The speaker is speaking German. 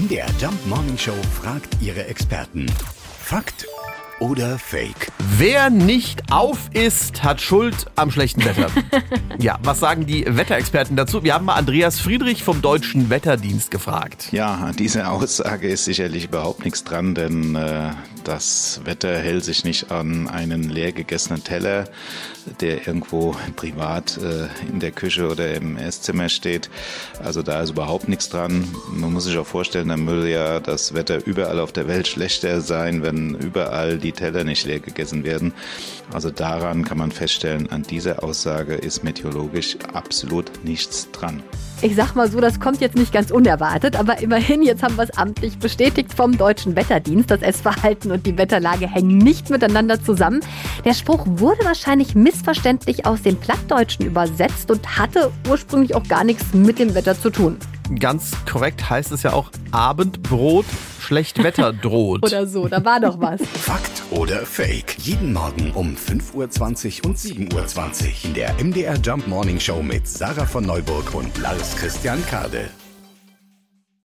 MDR Jump Morning Show fragt ihre Experten. Fakt oder Fake? Wer nicht auf ist, hat Schuld am schlechten Wetter. ja, was sagen die Wetterexperten dazu? Wir haben mal Andreas Friedrich vom Deutschen Wetterdienst gefragt. Ja, an dieser Aussage ist sicherlich überhaupt nichts dran, denn äh, das Wetter hält sich nicht an einen leer gegessenen Teller, der irgendwo privat äh, in der Küche oder im Esszimmer steht. Also da ist überhaupt nichts dran. Man muss sich auch vorstellen, dann würde ja das Wetter überall auf der Welt schlechter sein, wenn überall die Teller nicht leer gegessen werden. Also daran kann man feststellen, an dieser Aussage ist meteorologisch absolut nichts dran. Ich sag mal so, das kommt jetzt nicht ganz unerwartet, aber immerhin, jetzt haben wir es amtlich bestätigt vom Deutschen Wetterdienst. Das Essverhalten und die Wetterlage hängen nicht miteinander zusammen. Der Spruch wurde wahrscheinlich missverständlich aus dem Plattdeutschen übersetzt und hatte ursprünglich auch gar nichts mit dem Wetter zu tun. Ganz korrekt heißt es ja auch Abendbrot, schlecht Wetter droht. Oder so, da war doch was. Fakt oder Fake? Jeden Morgen um 5.20 Uhr und 7.20 Uhr in der MDR Jump Morning Show mit Sarah von Neuburg und Lars Christian Kade.